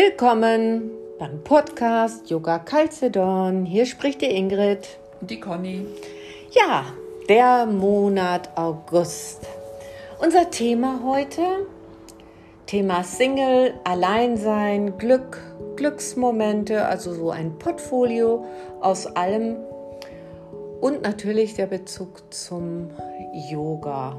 Willkommen beim Podcast Yoga Calcedon. Hier spricht die Ingrid. Und die Conny. Ja, der Monat August. Unser Thema heute, Thema Single, Alleinsein, Glück, Glücksmomente, also so ein Portfolio aus allem und natürlich der Bezug zum Yoga.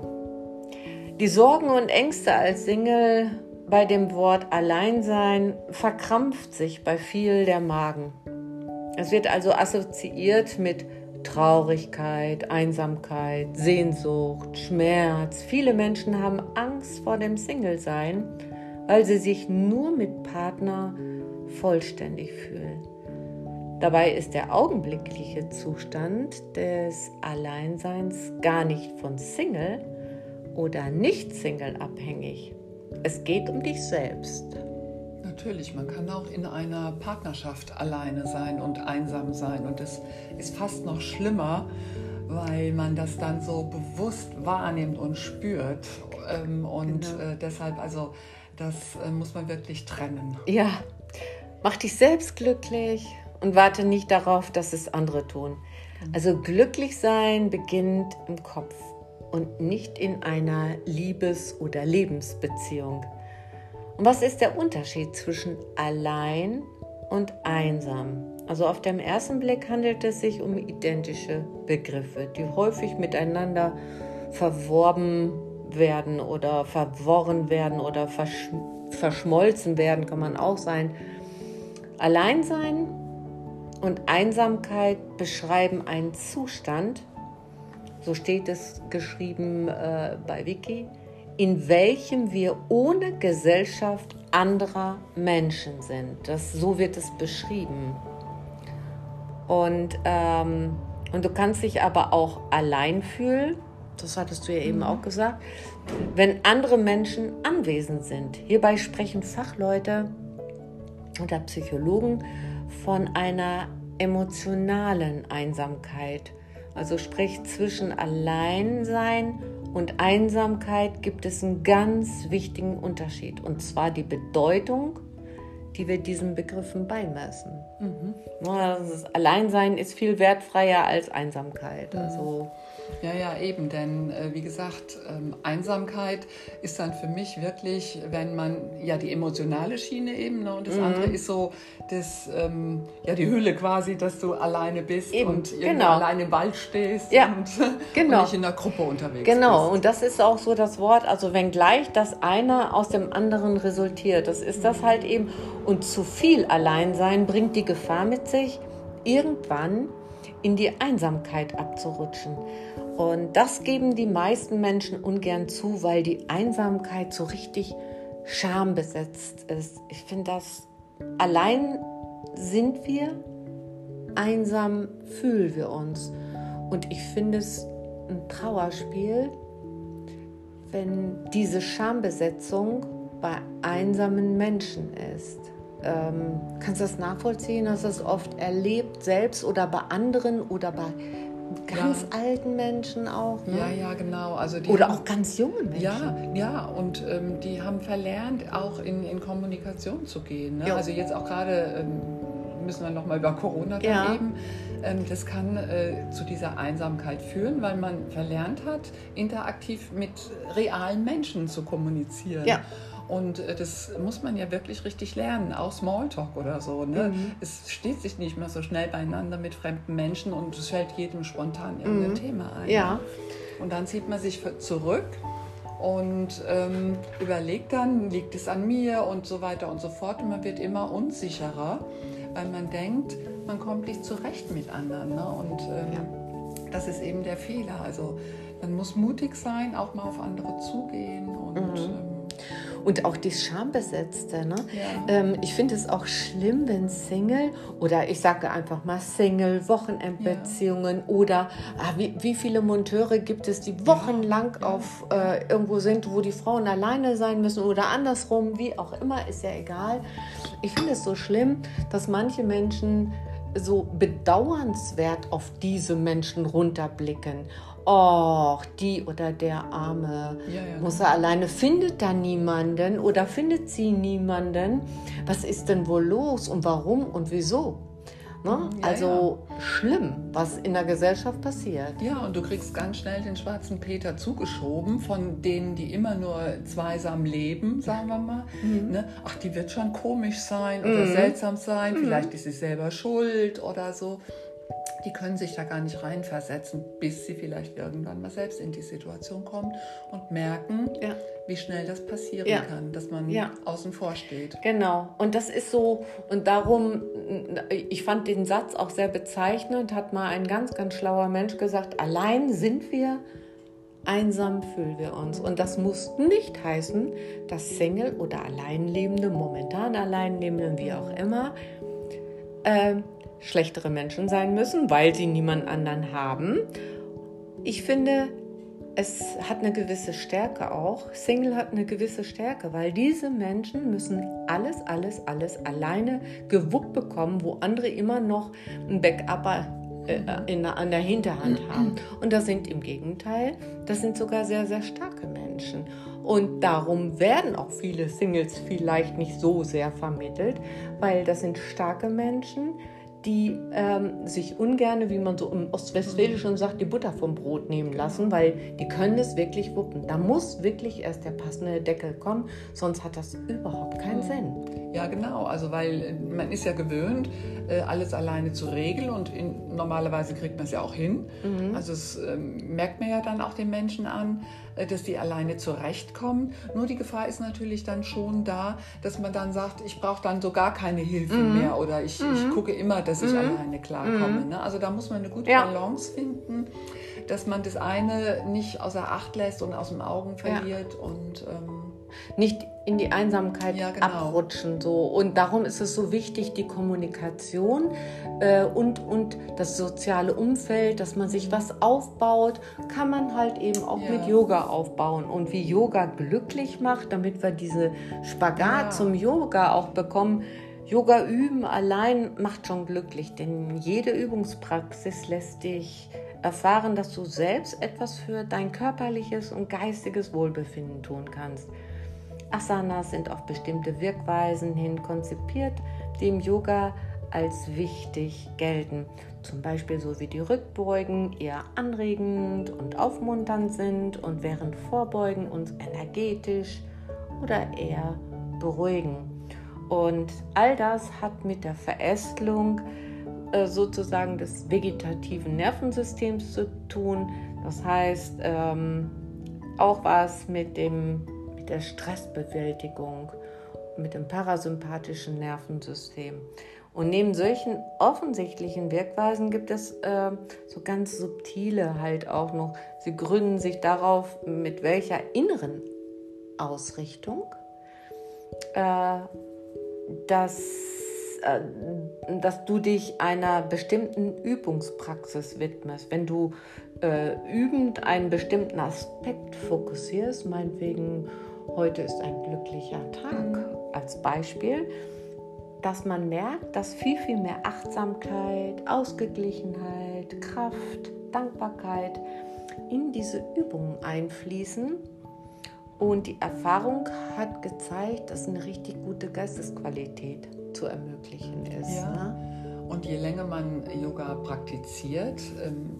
Die Sorgen und Ängste als Single bei dem Wort Alleinsein verkrampft sich bei viel der Magen. Es wird also assoziiert mit Traurigkeit, Einsamkeit, Sehnsucht, Schmerz. Viele Menschen haben Angst vor dem Single-Sein, weil sie sich nur mit Partner vollständig fühlen. Dabei ist der augenblickliche Zustand des Alleinseins gar nicht von Single oder Nicht-Single abhängig. Es geht um dich selbst. Natürlich, man kann auch in einer Partnerschaft alleine sein und einsam sein. Und das ist fast noch schlimmer, weil man das dann so bewusst wahrnimmt und spürt. Ähm, und genau. Äh, deshalb, also, das äh, muss man wirklich trennen. Ja, mach dich selbst glücklich und warte nicht darauf, dass es andere tun. Mhm. Also glücklich sein beginnt im Kopf und nicht in einer Liebes- oder Lebensbeziehung. Und was ist der Unterschied zwischen allein und einsam? Also auf den ersten Blick handelt es sich um identische Begriffe, die häufig miteinander verworben werden oder verworren werden oder versch verschmolzen werden, kann man auch sein. Alleinsein und Einsamkeit beschreiben einen Zustand, so steht es geschrieben äh, bei Wiki, in welchem wir ohne Gesellschaft anderer Menschen sind. Das, so wird es beschrieben. Und, ähm, und du kannst dich aber auch allein fühlen, das hattest du ja eben mhm. auch gesagt, wenn andere Menschen anwesend sind. Hierbei sprechen Fachleute oder Psychologen von einer emotionalen Einsamkeit. Also sprich zwischen Alleinsein und Einsamkeit gibt es einen ganz wichtigen Unterschied. Und zwar die Bedeutung, die wir diesen Begriffen beimessen. Mhm. Alleinsein ist viel wertfreier als Einsamkeit. Mhm. Also ja, ja, eben, denn äh, wie gesagt, ähm, Einsamkeit ist dann für mich wirklich, wenn man ja die emotionale Schiene eben, ne, und das mhm. andere ist so das, ähm, ja, die Hülle quasi, dass du alleine bist eben. und irgendwo genau. alleine im Wald stehst ja. und, genau. und nicht in der Gruppe unterwegs genau. bist. und das ist auch so das Wort, also wenn gleich das eine aus dem anderen resultiert, das ist das halt eben. Und zu viel Alleinsein bringt die Gefahr mit sich, irgendwann in die Einsamkeit abzurutschen. Und das geben die meisten Menschen ungern zu, weil die Einsamkeit so richtig schambesetzt ist. Ich finde das, allein sind wir, einsam fühlen wir uns. Und ich finde es ein Trauerspiel, wenn diese Schambesetzung bei einsamen Menschen ist. Ähm, kannst du das nachvollziehen? Hast du das oft erlebt, selbst oder bei anderen oder bei ganz ja. alten Menschen auch. Ne? Ja, ja, genau. Also Oder haben, auch ganz jungen Menschen. Ja, ja, und ähm, die haben verlernt, auch in, in Kommunikation zu gehen. Ne? Also jetzt auch gerade ähm, müssen wir nochmal über Corona ja. reden. Ähm, das kann äh, zu dieser Einsamkeit führen, weil man verlernt hat, interaktiv mit realen Menschen zu kommunizieren. Ja. Und äh, das muss man ja wirklich richtig lernen, auch Smalltalk oder so. Ne? Mhm. Es steht sich nicht mehr so schnell beieinander mit fremden Menschen und es fällt jedem spontan irgendein mhm. Thema ein. Ja. Und dann zieht man sich zurück und ähm, überlegt dann, liegt es an mir und so weiter und so fort. Und man wird immer unsicherer, weil man denkt, man kommt nicht zurecht mit anderen. Ne? Und ähm, ja. das ist eben der Fehler. Also man muss mutig sein, auch mal auf andere zugehen und mhm. Und auch die Schambesetzte. Ne? Ja. Ähm, ich finde es auch schlimm, wenn Single oder ich sage einfach mal Single, Wochenendbeziehungen ja. oder ah, wie, wie, viele Monteure gibt es, die wochenlang ja. auf äh, irgendwo sind, wo die Frauen alleine sein müssen oder andersrum, wie auch immer, ist ja egal. Ich finde es so schlimm, dass manche Menschen so bedauernswert auf diese Menschen runterblicken. Oh, die oder der Arme ja, ja. muss er alleine, findet da niemanden oder findet sie niemanden. Was ist denn wohl los und warum und wieso? Ne? Ja, also ja. schlimm, was in der Gesellschaft passiert. Ja, und du kriegst ganz schnell den schwarzen Peter zugeschoben von denen, die immer nur zweisam leben, sagen wir mal. Mhm. Ne? Ach, die wird schon komisch sein oder mhm. seltsam sein, mhm. vielleicht ist sie selber schuld oder so die können sich da gar nicht reinversetzen, bis sie vielleicht irgendwann mal selbst in die Situation kommen und merken, ja. wie schnell das passieren ja. kann, dass man ja. außen vor steht. Genau. Und das ist so, und darum, ich fand den Satz auch sehr bezeichnend, hat mal ein ganz, ganz schlauer Mensch gesagt, allein sind wir, einsam fühlen wir uns. Und das muss nicht heißen, dass Single oder Alleinlebende, momentan Alleinlebende, wie auch immer, äh, schlechtere Menschen sein müssen, weil sie niemand anderen haben. Ich finde, es hat eine gewisse Stärke auch. Single hat eine gewisse Stärke, weil diese Menschen müssen alles, alles, alles alleine gewuppt bekommen, wo andere immer noch ein Backup äh, in, an der Hinterhand haben. Und das sind im Gegenteil, das sind sogar sehr, sehr starke Menschen. Und darum werden auch viele Singles vielleicht nicht so sehr vermittelt, weil das sind starke Menschen, die ähm, sich ungern, wie man so im Ostwestfälischen sagt, die Butter vom Brot nehmen lassen, weil die können es wirklich wuppen. Da muss wirklich erst der passende Deckel kommen, sonst hat das überhaupt keinen Sinn. Ja, genau. Also weil äh, man ist ja gewöhnt, äh, alles alleine zu regeln und in, normalerweise kriegt man es ja auch hin. Mhm. Also es ähm, merkt man ja dann auch den Menschen an, äh, dass die alleine zurechtkommen. Nur die Gefahr ist natürlich dann schon da, dass man dann sagt, ich brauche dann so gar keine Hilfe mhm. mehr oder ich, mhm. ich, gucke immer, dass ich mhm. alleine klarkomme. Mhm. Ne? Also da muss man eine gute ja. Balance finden, dass man das eine nicht außer Acht lässt und aus den Augen verliert ja. und ähm, nicht in die Einsamkeit ja, genau. abrutschen. So. Und darum ist es so wichtig, die Kommunikation äh, und, und das soziale Umfeld, dass man sich was aufbaut, kann man halt eben auch ja. mit Yoga aufbauen. Und wie Yoga glücklich macht, damit wir diese Spagat ja. zum Yoga auch bekommen. Yoga üben allein macht schon glücklich, denn jede Übungspraxis lässt dich erfahren, dass du selbst etwas für dein körperliches und geistiges Wohlbefinden tun kannst. Asanas sind auf bestimmte Wirkweisen hin konzipiert, die im Yoga als wichtig gelten. Zum Beispiel so wie die Rückbeugen eher anregend und aufmunternd sind und während Vorbeugen uns energetisch oder eher beruhigen. Und all das hat mit der Verästelung äh, sozusagen des vegetativen Nervensystems zu tun. Das heißt, ähm, auch was mit dem der Stressbewältigung, mit dem parasympathischen Nervensystem. Und neben solchen offensichtlichen Wirkweisen gibt es äh, so ganz subtile halt auch noch. Sie gründen sich darauf, mit welcher inneren Ausrichtung äh, dass, äh, dass du dich einer bestimmten Übungspraxis widmest. Wenn du äh, übend einen bestimmten Aspekt fokussierst, meinetwegen heute ist ein glücklicher Tag als Beispiel, dass man merkt, dass viel, viel mehr Achtsamkeit, Ausgeglichenheit, Kraft, Dankbarkeit in diese Übungen einfließen. Und die Erfahrung hat gezeigt, dass eine richtig gute Geistesqualität zu ermöglichen ist. Ja. Ne? Und je länger man Yoga praktiziert, ähm,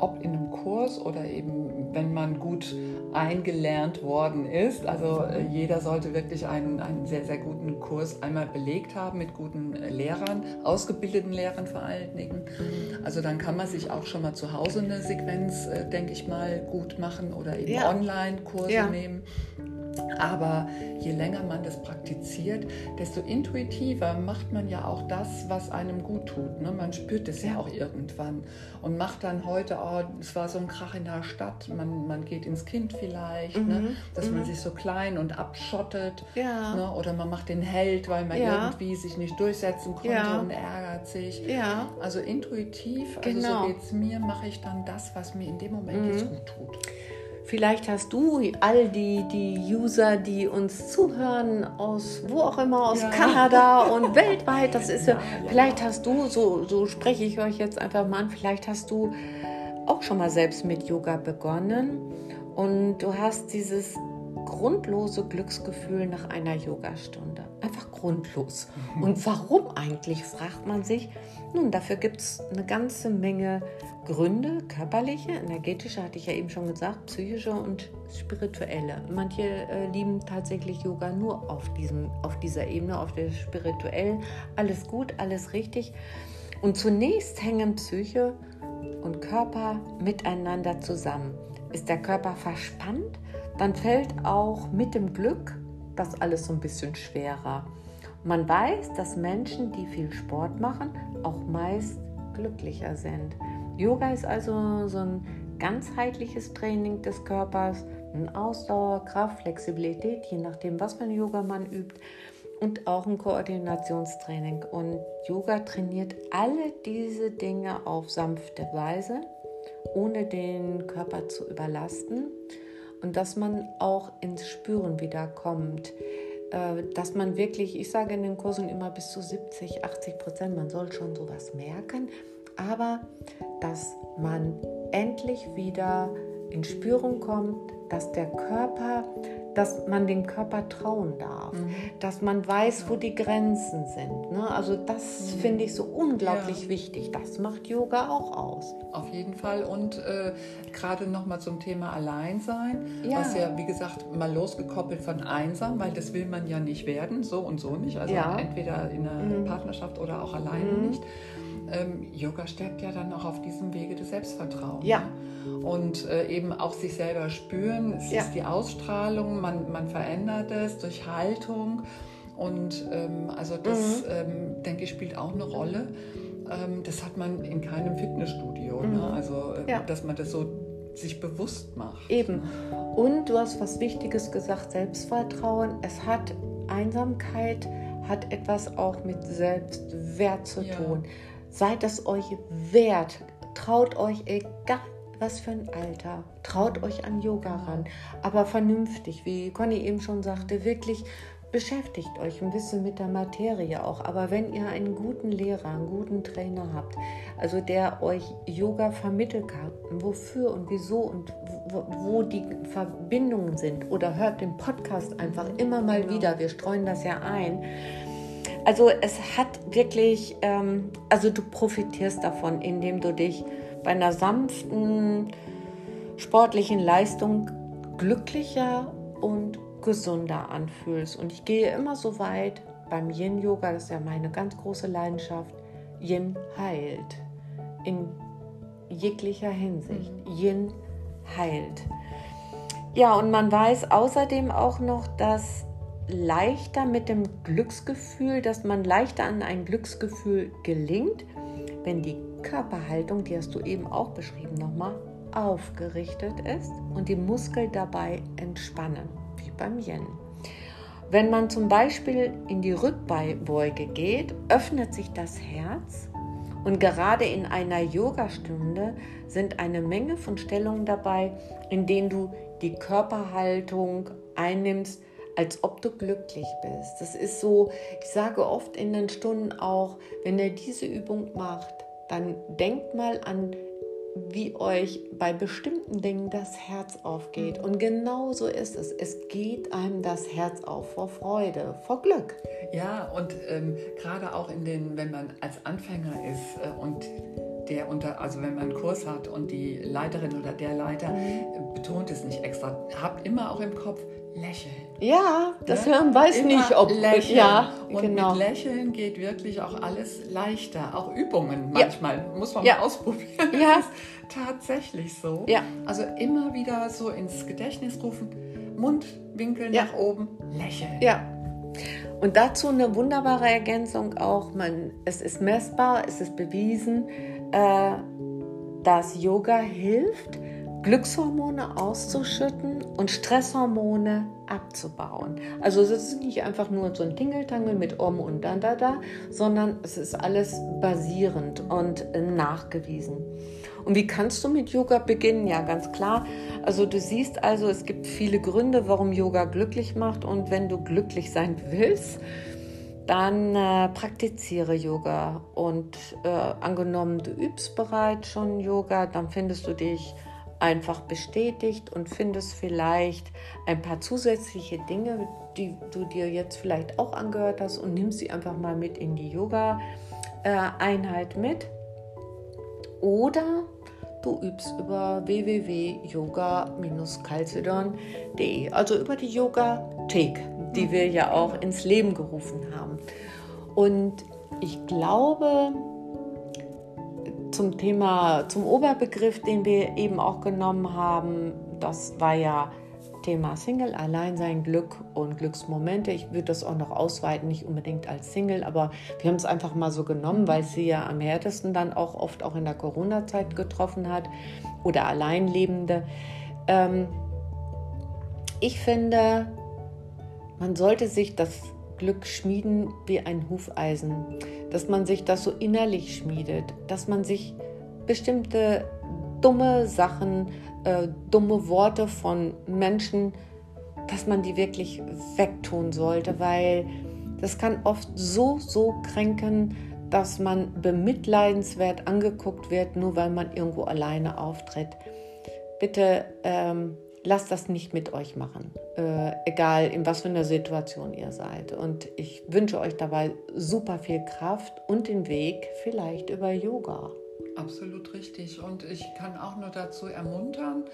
ob in einem Kurs oder eben, wenn man gut eingelernt worden ist. Also äh, jeder sollte wirklich einen, einen sehr, sehr guten Kurs einmal belegt haben mit guten äh, Lehrern, ausgebildeten Lehrern vor allen Dingen. Also dann kann man sich auch schon mal zu Hause eine Sequenz, äh, denke ich mal, gut machen oder eben ja. Online-Kurse ja. nehmen. Aber je länger man das praktiziert, desto intuitiver macht man ja auch das, was einem gut tut. Ne? Man spürt es ja. ja. auch irgendwann und macht dann heute, oh, es war so ein Krach in der Stadt, man, man geht ins Kind vielleicht, ne? mhm. ne? dass mhm. man sich so klein und abschottet. Ja. Ne? Oder man macht den Held, weil man ja. irgendwie sich nicht durchsetzen konnte und ärgert sich. Also intuitiv, also genau. so geht es mir, mache ich dann das, was mir in dem Moment mhm. jetzt gut tut. Vielleicht hast du all die, die User, die uns zuhören, aus wo auch immer, aus ja. Kanada und weltweit, das ist ja, ja, vielleicht hast du, so, so spreche ich euch jetzt einfach mal an, vielleicht hast du auch schon mal selbst mit Yoga begonnen und du hast dieses grundlose Glücksgefühl nach einer Yogastunde. Einfach grundlos. Und warum eigentlich, fragt man sich. Nun, dafür gibt es eine ganze Menge Gründe, körperliche, energetische, hatte ich ja eben schon gesagt, psychische und spirituelle. Manche äh, lieben tatsächlich Yoga nur auf, diesem, auf dieser Ebene, auf der spirituellen. Alles gut, alles richtig. Und zunächst hängen Psyche und Körper miteinander zusammen. Ist der Körper verspannt, dann fällt auch mit dem Glück das alles so ein bisschen schwerer. Man weiß, dass Menschen, die viel Sport machen, auch meist glücklicher sind. Yoga ist also so ein ganzheitliches Training des Körpers, ein Ausdauer, Kraft, Flexibilität, je nachdem, was für ein Yoga man übt und auch ein Koordinationstraining. Und Yoga trainiert alle diese Dinge auf sanfte Weise, ohne den Körper zu überlasten und dass man auch ins Spüren wieder kommt. Äh, dass man wirklich, ich sage in den Kursen immer bis zu 70, 80 Prozent, man soll schon sowas merken, aber dass man endlich wieder in Spürung kommt, dass der Körper, dass man dem Körper trauen darf, mhm. dass man weiß, wo die Grenzen sind. Ne? Also das mhm. finde ich so unglaublich ja. wichtig. Das macht Yoga auch aus. Auf jeden Fall. Und äh, gerade nochmal zum Thema Alleinsein, ja. was ja, wie gesagt, mal losgekoppelt von einsam, weil das will man ja nicht werden, so und so nicht. Also ja. entweder in einer mhm. Partnerschaft oder auch alleine mhm. nicht ähm, Yoga stärkt ja dann auch auf diesem Wege des Vertrauens. Ja. Ne? Und äh, eben auch sich selber spüren. Es ja. ist die Ausstrahlung, man, man verändert es durch Haltung. Und ähm, also das, mhm. ähm, denke ich, spielt auch eine Rolle. Ähm, das hat man in keinem Fitnessstudio. Ne? Mhm. Ne? Also, äh, ja. dass man das so sich bewusst macht. Eben. Und du hast was Wichtiges gesagt, Selbstvertrauen. Es hat Einsamkeit, hat etwas auch mit Selbstwert zu ja. tun. Seid es euch wert. Traut euch, egal was für ein Alter, traut euch an Yoga ran. Aber vernünftig, wie Conny eben schon sagte, wirklich beschäftigt euch ein bisschen mit der Materie auch. Aber wenn ihr einen guten Lehrer, einen guten Trainer habt, also der euch Yoga vermitteln kann, wofür und wieso und wo, wo die Verbindungen sind, oder hört den Podcast einfach immer mal genau. wieder, wir streuen das ja ein also es hat wirklich, ähm, also du profitierst davon, indem du dich bei einer sanften sportlichen Leistung glücklicher und gesunder anfühlst. Und ich gehe immer so weit beim Yin-Yoga, das ist ja meine ganz große Leidenschaft, Yin heilt. In jeglicher Hinsicht. Mhm. Yin heilt. Ja, und man weiß außerdem auch noch, dass leichter mit dem Glücksgefühl, dass man leichter an ein Glücksgefühl gelingt, wenn die Körperhaltung, die hast du eben auch beschrieben nochmal, aufgerichtet ist und die Muskeln dabei entspannen, wie beim Yen. Wenn man zum Beispiel in die Rückbeuge geht, öffnet sich das Herz und gerade in einer Yogastunde sind eine Menge von Stellungen dabei, in denen du die Körperhaltung einnimmst, als ob du glücklich bist. Das ist so, ich sage oft in den Stunden auch, wenn ihr diese Übung macht, dann denkt mal an, wie euch bei bestimmten Dingen das Herz aufgeht. Und genau so ist es. Es geht einem das Herz auf vor Freude, vor Glück. Ja, und ähm, gerade auch in den, wenn man als Anfänger ist äh, und der unter, also wenn man einen Kurs hat und die Leiterin oder der Leiter betont es nicht extra, habt immer auch im Kopf, lächeln. Ja, das ja? Hirn weiß Immer nicht, ob lächeln. Ja, und genau. mit Lächeln geht wirklich auch alles leichter. Auch Übungen manchmal ja. muss man ja. mal ausprobieren. Ja, das ist tatsächlich so. Ja. Also immer wieder so ins Gedächtnis rufen, Mundwinkel nach oben, lächeln. Ja. Und dazu eine wunderbare Ergänzung auch. Man, es ist messbar, es ist bewiesen, äh, dass Yoga hilft Glückshormone auszuschütten und Stresshormone abzubauen. Also es ist nicht einfach nur so ein Tingeltangel mit Om und Dandada, sondern es ist alles basierend und nachgewiesen. Und wie kannst du mit Yoga beginnen? Ja, ganz klar. Also du siehst also, es gibt viele Gründe, warum Yoga glücklich macht. Und wenn du glücklich sein willst, dann äh, praktiziere Yoga. Und äh, angenommen, du übst bereits schon Yoga, dann findest du dich einfach bestätigt und findest vielleicht ein paar zusätzliche Dinge, die du dir jetzt vielleicht auch angehört hast und nimmst sie einfach mal mit in die Yoga-Einheit mit. Oder du übst über www.yoga-calcedon.de, also über die Yoga-Thek, die wir ja auch ins Leben gerufen haben. Und ich glaube, zum Thema, zum Oberbegriff, den wir eben auch genommen haben, das war ja Thema Single, Alleinsein, Glück und Glücksmomente. Ich würde das auch noch ausweiten, nicht unbedingt als Single, aber wir haben es einfach mal so genommen, weil sie ja am härtesten dann auch oft auch in der Corona-Zeit getroffen hat oder Alleinlebende. Ähm, ich finde, man sollte sich das Glück schmieden wie ein Hufeisen, dass man sich das so innerlich schmiedet, dass man sich bestimmte dumme Sachen, äh, dumme Worte von Menschen, dass man die wirklich wegtun sollte, weil das kann oft so, so kränken, dass man bemitleidenswert angeguckt wird, nur weil man irgendwo alleine auftritt. Bitte ähm, lasst das nicht mit euch machen, äh, egal in was für einer Situation ihr seid. Und ich wünsche euch dabei super viel Kraft und den Weg vielleicht über Yoga. Absolut richtig. Und ich kann auch nur dazu ermuntern,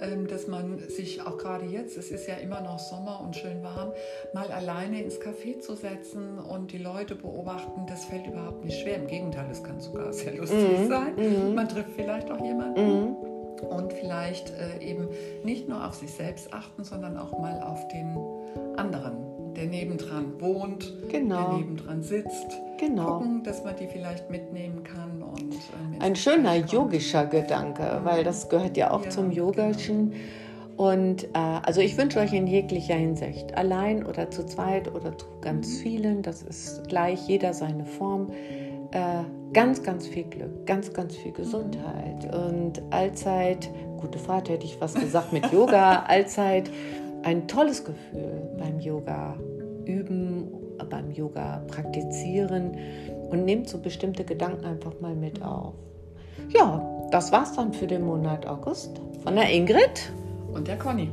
ähm, dass man sich auch gerade jetzt, es ist ja immer noch Sommer und schön warm, mal alleine ins Café zu setzen und die Leute beobachten. Das fällt überhaupt nicht schwer. Im Gegenteil, es kann sogar sehr lustig mhm. sein. Mhm. Man trifft vielleicht auch jemanden. Mhm und vielleicht äh, eben nicht nur auf sich selbst achten, sondern auch mal auf den anderen, der nebendran wohnt, genau. der nebendran sitzt. Genau. Gucken, dass man die vielleicht mitnehmen kann. Und, äh, Ein schöner yogischer Gedanke, mhm. weil das gehört ja auch ja, zum Yogischen. Genau. Und äh, also ich wünsche euch in jeglicher Hinsicht, allein oder zu zweit oder zu ganz mhm. vielen, das ist gleich, jeder seine Form, äh, ganz, ganz viel Glück, ganz, ganz viel Gesundheit und allzeit, gute Fahrt hätte ich was gesagt mit Yoga, allzeit ein tolles Gefühl beim Yoga üben, beim Yoga praktizieren und nehmt so bestimmte Gedanken einfach mal mit auf. Ja, das war's dann für den Monat August von der Ingrid und der Conny.